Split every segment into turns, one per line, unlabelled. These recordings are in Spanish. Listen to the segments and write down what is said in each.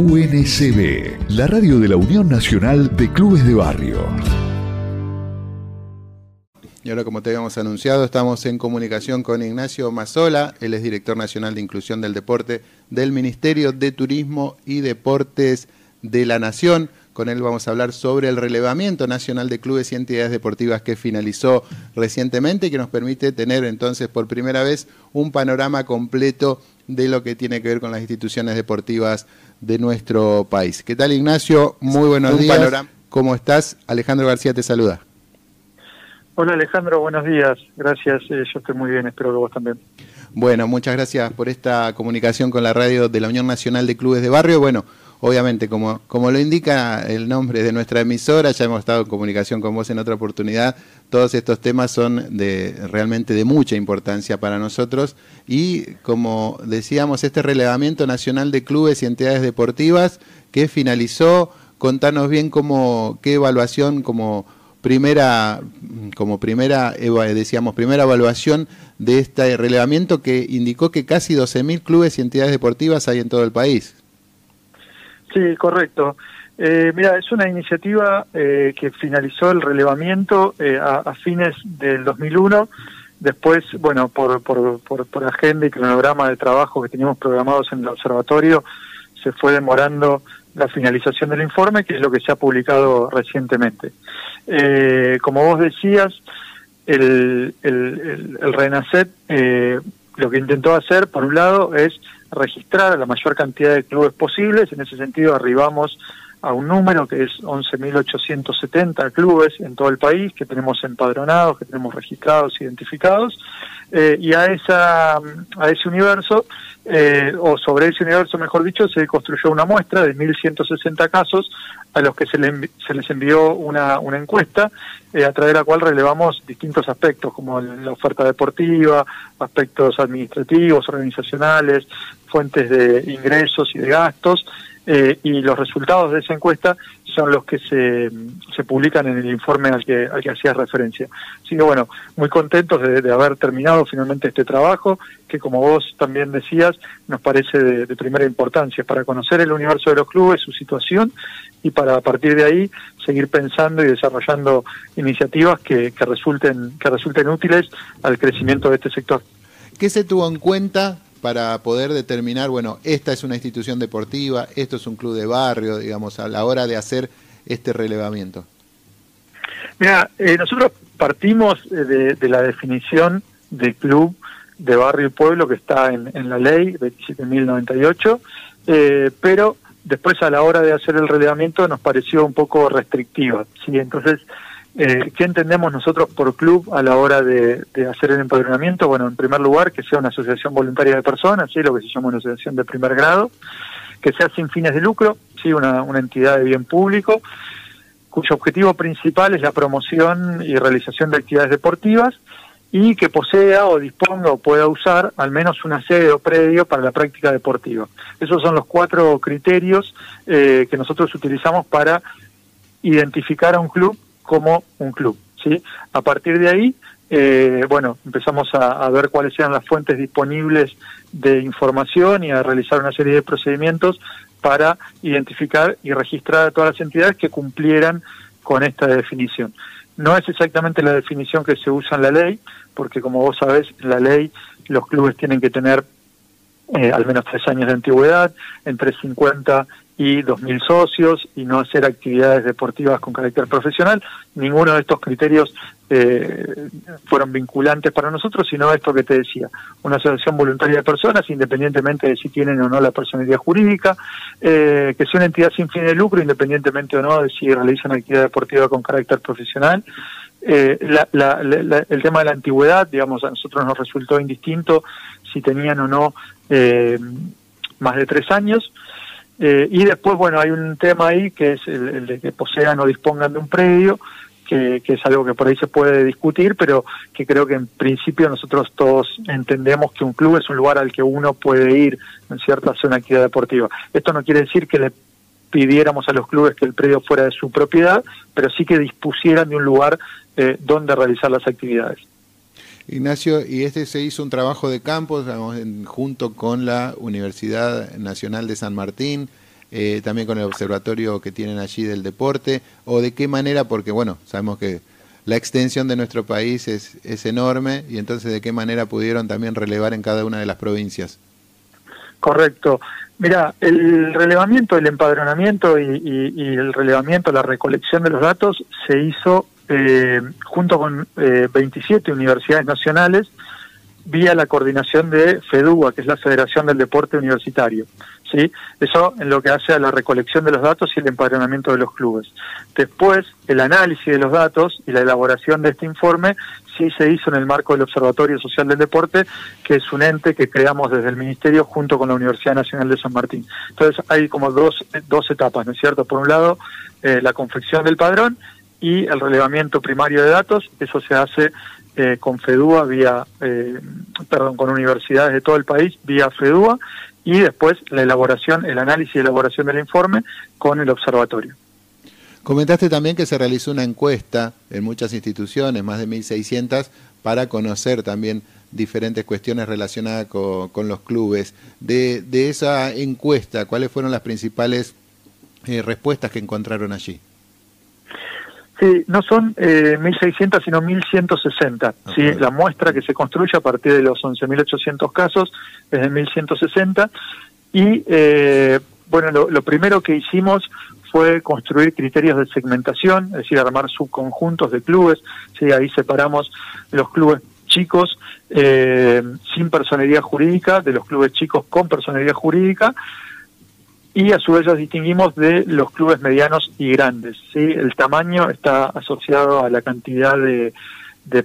UNCB, la radio de la Unión Nacional de Clubes de Barrio.
Y ahora, como te habíamos anunciado, estamos en comunicación con Ignacio Mazola, él es director nacional de inclusión del deporte del Ministerio de Turismo y Deportes de la Nación. Con él vamos a hablar sobre el relevamiento nacional de clubes y entidades deportivas que finalizó recientemente y que nos permite tener entonces por primera vez un panorama completo de lo que tiene que ver con las instituciones deportivas de nuestro país. ¿Qué tal Ignacio? Muy buenos días. ¿Cómo estás? Alejandro García te saluda.
Hola Alejandro, buenos días. Gracias, eh, yo estoy muy bien, espero que vos también.
Bueno, muchas gracias por esta comunicación con la radio de la Unión Nacional de Clubes de Barrio. Bueno, obviamente, como, como lo indica el nombre de nuestra emisora, ya hemos estado en comunicación con vos en otra oportunidad, todos estos temas son de realmente de mucha importancia para nosotros y como decíamos, este relevamiento nacional de clubes y entidades deportivas que finalizó, contanos bien cómo, qué evaluación como primera, como primera, decíamos, primera evaluación de este relevamiento que indicó que casi 12.000 clubes y entidades deportivas hay en todo el país.
Sí, correcto. Eh, mira, es una iniciativa eh, que finalizó el relevamiento eh, a, fines del 2001. Después, bueno, por, por, por, agenda y cronograma de trabajo que teníamos programados en el observatorio, se fue demorando la finalización del informe, que es lo que se ha publicado recientemente. Eh, como vos decías, el, el, el, RENACET eh, lo que intentó hacer, por un lado, es registrar a la mayor cantidad de clubes posibles. En ese sentido, arribamos a un número que es 11.870 clubes en todo el país que tenemos empadronados, que tenemos registrados, identificados, eh, y a, esa, a ese universo, eh, o sobre ese universo, mejor dicho, se construyó una muestra de 1.160 casos a los que se, se les envió una, una encuesta, eh, a través de la cual relevamos distintos aspectos, como la oferta deportiva, aspectos administrativos, organizacionales, fuentes de ingresos y de gastos, eh, y los resultados de esa encuesta son los que se, se publican en el informe al que, al que hacías referencia. Así que bueno, muy contentos de, haber terminado finalmente este trabajo, que como vos también decías, nos parece de, primera importancia para conocer el universo de los clubes, su situación, y para a partir de ahí seguir pensando y desarrollando iniciativas que, que, resulten, que resulten útiles al crecimiento de este sector.
¿Qué se tuvo en cuenta para poder determinar, bueno, esta es una institución deportiva, esto es un club de barrio, digamos, a la hora de hacer este relevamiento?
Mira, eh, nosotros partimos eh, de, la definición de club de barrio y pueblo que está en, la ley 27.098, eh, pero después a la hora de hacer el relevamiento nos pareció un poco restrictiva, ¿sí? Entonces eh, ¿Qué entendemos nosotros por club a la hora de, hacer el empadronamiento? Bueno, en primer lugar, que sea una asociación voluntaria de personas, ¿sí? lo que se llama una asociación de primer grado, que sea sin fines de lucro, ¿sí? una, entidad de bien público, cuyo objetivo principal es la promoción y realización de actividades deportivas y que posea o disponga o pueda usar al menos una sede o predio para la práctica deportiva. Esos son los cuatro criterios eh, que nosotros utilizamos para identificar a un club como un club. ¿sí? A partir de ahí, eh, bueno, empezamos a, ver cuáles eran las fuentes disponibles de información y a realizar una serie de procedimientos para identificar y registrar a todas las entidades que cumplieran con esta definición. No es exactamente la definición que se usa en la ley, porque como vos sabés, en la ley los clubes tienen que tener eh, al menos tres años de antigüedad, entre 50 y 2.000 socios y no hacer actividades deportivas con carácter profesional. Ninguno de estos criterios eh, fueron vinculantes para nosotros, sino esto que te decía, una asociación voluntaria de personas, independientemente de si tienen o no la personalidad jurídica, eh, que sea una entidad sin fin de lucro, independientemente o no de si realizan actividad deportiva con carácter profesional. Eh, el tema de la antigüedad, digamos, a nosotros nos resultó indistinto si tenían o no más de tres años. Eh, y después, bueno, hay un tema ahí que es el, de que posean o dispongan de un predio, que, es algo que por ahí se puede discutir, pero que creo que en principio nosotros todos entendemos que un club es un lugar al que uno puede ir en cierta zona actividad deportiva. Esto no quiere decir que le pidiéramos a los clubes que el predio fuera de su propiedad, pero sí que dispusieran de un lugar eh, donde realizar las actividades.
Ignacio, y este se hizo un trabajo de campo junto con la Universidad Nacional de San Martín, eh, también con el observatorio que tienen allí del deporte, o de qué manera, porque bueno, sabemos que la extensión de nuestro país es, es enorme y entonces de qué manera pudieron también relevar en cada una de las provincias.
Correcto. Mira, el relevamiento, el empadronamiento y, el relevamiento, la recolección de los datos se hizo eh, junto con 27 eh, universidades nacionales vía la coordinación de FEDUA, que es la Federación del Deporte Universitario. ¿sí? Eso en lo que hace a la recolección de los datos y el empadronamiento de los clubes. Después, el análisis de los datos y la elaboración de este informe sí se hizo en el marco del Observatorio Social del Deporte, que es un ente que creamos desde el Ministerio junto con la Universidad Nacional de San Martín. Entonces hay como dos, dos etapas, ¿no es cierto? Por un lado, eh, la confección del padrón y el relevamiento primario de datos, eso se hace eh, con FEDUA vía, eh, perdón, con universidades de todo el país vía FEDUA y después la elaboración, el análisis y elaboración del informe con el observatorio.
Comentaste también que se realizó una encuesta en muchas instituciones, más de 1.600, para conocer también diferentes cuestiones relacionadas con, los clubes. De, esa encuesta, ¿cuáles fueron las principales eh, respuestas que encontraron allí?
Sí, no son eh, 1.600, sino 1.160. ¿sí? La muestra que se construye a partir de los 11.800 casos es de 1.160. Y, eh, bueno, lo, primero que hicimos fue construir criterios de segmentación, es decir, armar subconjuntos de clubes. ¿sí? Ahí separamos los clubes chicos eh, sin personería jurídica de los clubes chicos con personería jurídica y a su vez los distinguimos de los clubes medianos y grandes. ¿sí? El tamaño está asociado a la cantidad de,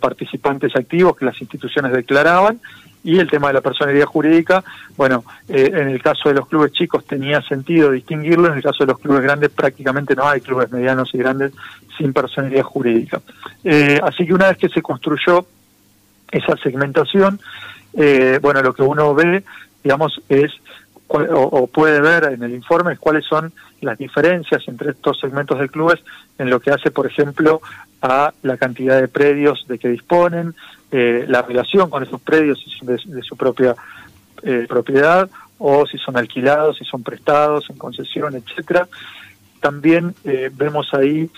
participantes activos que las instituciones declaraban y el tema de la personalidad jurídica, bueno, eh, en el caso de los clubes chicos tenía sentido distinguirlo, en el caso de los clubes grandes prácticamente no hay clubes medianos y grandes sin personalidad jurídica. Eh, así que una vez que se construyó esa segmentación, eh, bueno, lo que uno ve, digamos, es o, puede ver en el informe cuáles son las diferencias entre estos segmentos de clubes en lo que hace, por ejemplo, a la cantidad de predios de que disponen, eh, la relación con esos predios de, de su propia eh, propiedad o si son alquilados, si son prestados en concesión, etcétera. También eh, vemos ahí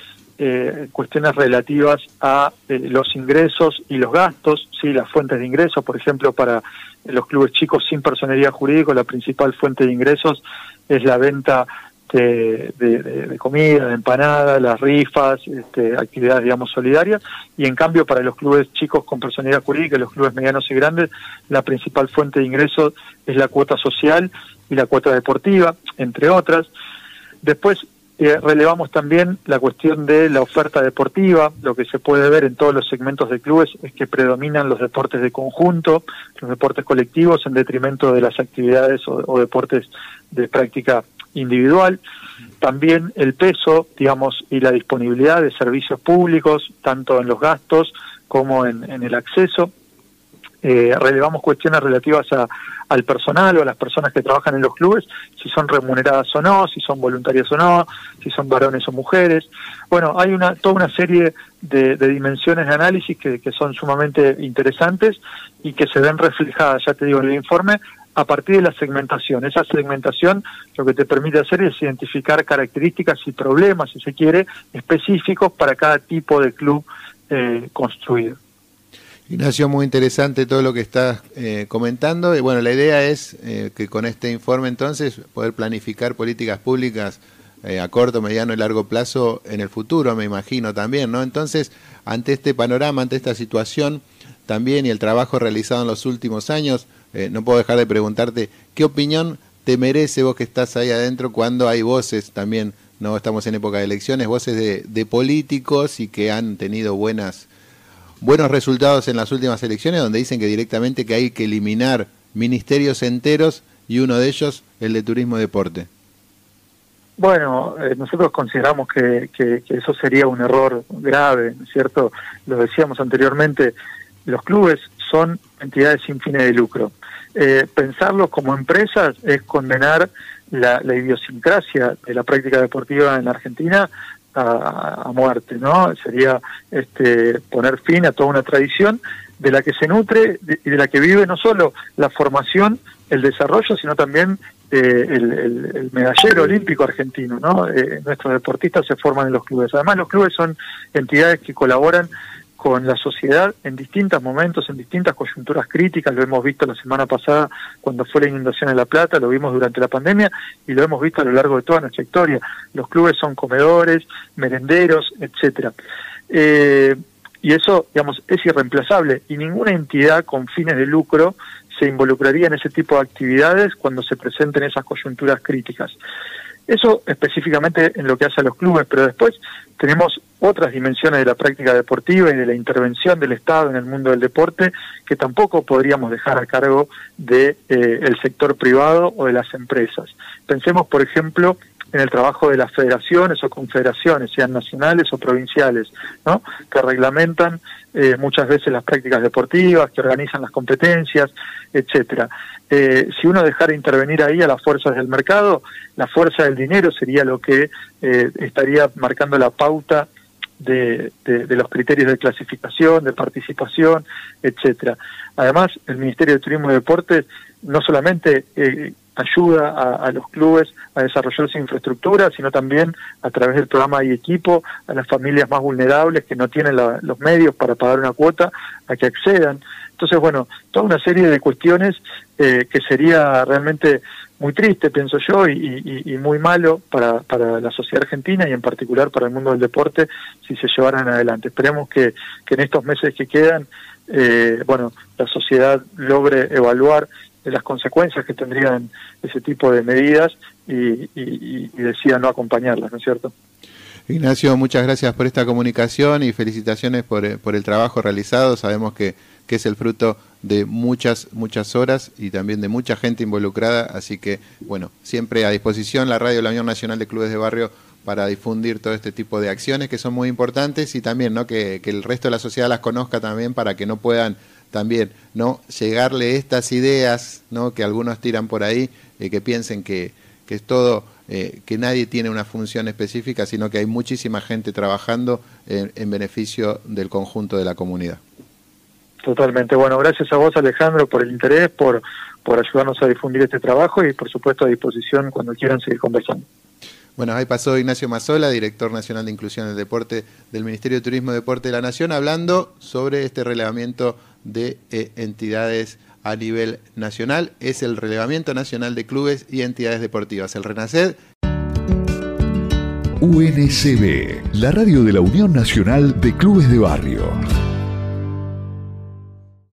cuestiones relativas a los ingresos y los gastos, sí, las fuentes de ingresos, por ejemplo, para los clubes chicos sin personería jurídica, la principal fuente de ingresos es la venta de, comida, de empanada, las rifas, este, actividades, digamos, solidarias, y en cambio para los clubes chicos con personalidad jurídica los clubes medianos y grandes, la principal fuente de ingresos es la cuota social y la cuota deportiva, entre otras. Después, eh, relevamos también la cuestión de la oferta deportiva. Lo que se puede ver en todos los segmentos de clubes es que predominan los deportes de conjunto, los deportes colectivos en detrimento de las actividades o, deportes de práctica individual. También el peso, digamos, y la disponibilidad de servicios públicos, tanto en los gastos como en el acceso. Eh, relevamos cuestiones relativas a, al personal o a las personas que trabajan en los clubes, si son remuneradas o no, si son voluntarias o no, si son varones o mujeres. Bueno, hay una toda una serie de, dimensiones de análisis que, son sumamente interesantes y que se ven reflejadas, ya te digo, en el informe a partir de la segmentación. Esa segmentación lo que te permite hacer es identificar características y problemas, si se quiere, específicos para cada tipo de club eh, construido.
Ignacio, muy interesante todo lo que estás eh, comentando. Y bueno, la idea es eh, que con este informe entonces poder planificar políticas públicas eh, a corto, mediano y largo plazo en el futuro, me imagino también, ¿no? Entonces, ante este panorama, ante esta situación también y el trabajo realizado en los últimos años, no puedo dejar de preguntarte, ¿qué opinión te merece vos que estás ahí adentro cuando hay voces también, no estamos en época de elecciones, voces de políticos y que han tenido buenas buenos resultados en las últimas elecciones donde dicen que directamente que hay que eliminar ministerios enteros y uno de ellos el de turismo y deporte.
Bueno, eh, nosotros consideramos que, que, eso sería un error grave, ¿no es cierto? Lo decíamos anteriormente, los clubes son entidades sin fines de lucro. Eh, pensarlos como empresas es condenar la, la idiosincrasia de la práctica deportiva en Argentina a, muerte, ¿no? Sería este, poner fin a toda una tradición de la que se nutre y de, la que vive no solo la formación, el desarrollo, sino también eh, el, medallero olímpico argentino, ¿no? Eh, nuestros deportistas se forman en los clubes. Además, los clubes son entidades que colaboran con la sociedad en distintos momentos, en distintas coyunturas críticas, lo hemos visto la semana pasada cuando fue la inundación en La Plata, lo vimos durante la pandemia y lo hemos visto a lo largo de toda nuestra historia. Los clubes son comedores, merenderos, etcétera. Eh, y eso, digamos, es irreemplazable y ninguna entidad con fines de lucro se involucraría en ese tipo de actividades cuando se presenten esas coyunturas críticas. Eso específicamente en lo que hace a los clubes, pero después tenemos otras dimensiones de la práctica deportiva y de la intervención del Estado en el mundo del deporte que tampoco podríamos dejar a cargo del de, eh, sector privado o de las empresas. Pensemos, por ejemplo, en el trabajo de las federaciones o confederaciones, sean nacionales o provinciales, ¿no? que reglamentan eh, muchas veces las prácticas deportivas, que organizan las competencias, etcétera. Eh, si uno dejara intervenir ahí a las fuerzas del mercado, la fuerza del dinero sería lo que eh, estaría marcando la pauta de, de, los criterios de clasificación, de participación, etcétera. Además, el Ministerio de Turismo y Deportes no solamente eh, ayuda a, los clubes a desarrollar su infraestructura, sino también a través del programa y equipo a las familias más vulnerables que no tienen los medios para pagar una cuota a que accedan. Entonces, bueno, toda una serie de cuestiones eh, que sería realmente muy triste, pienso yo, y, muy malo para, para, la sociedad argentina y en particular para el mundo del deporte si se llevaran adelante. Esperemos que, que en estos meses que quedan, eh, bueno, la sociedad logre evaluar las consecuencias que tendrían ese tipo de medidas y, y, decida no acompañarlas, ¿no es cierto?
Ignacio, muchas gracias por esta comunicación y felicitaciones por, eh, por el trabajo realizado. Sabemos que, que, es el fruto de muchas, muchas horas y también de mucha gente involucrada. Así que, bueno, siempre a disposición la radio de la Unión Nacional de Clubes de Barrio para difundir todo este tipo de acciones que son muy importantes y también ¿no? que, que el resto de la sociedad las conozca también para que no puedan también, ¿no? Llegarle estas ideas, ¿no? Que algunos tiran por ahí, eh, que piensen que, que es todo, eh, que nadie tiene una función específica, sino que hay muchísima gente trabajando en, beneficio del conjunto de la comunidad.
Totalmente. Bueno, gracias a vos, Alejandro, por el interés, por, por ayudarnos a difundir este trabajo y, por supuesto, a disposición cuando quieran seguir conversando.
Bueno, ahí pasó Ignacio Mazola, director nacional de inclusión del deporte del Ministerio de Turismo y Deporte de la Nación, hablando sobre este relevamiento de eh, entidades a nivel nacional. Es el relevamiento nacional de clubes y entidades deportivas, el RENACED.
UNCB, la radio de la Unión Nacional de Clubes de Barrio.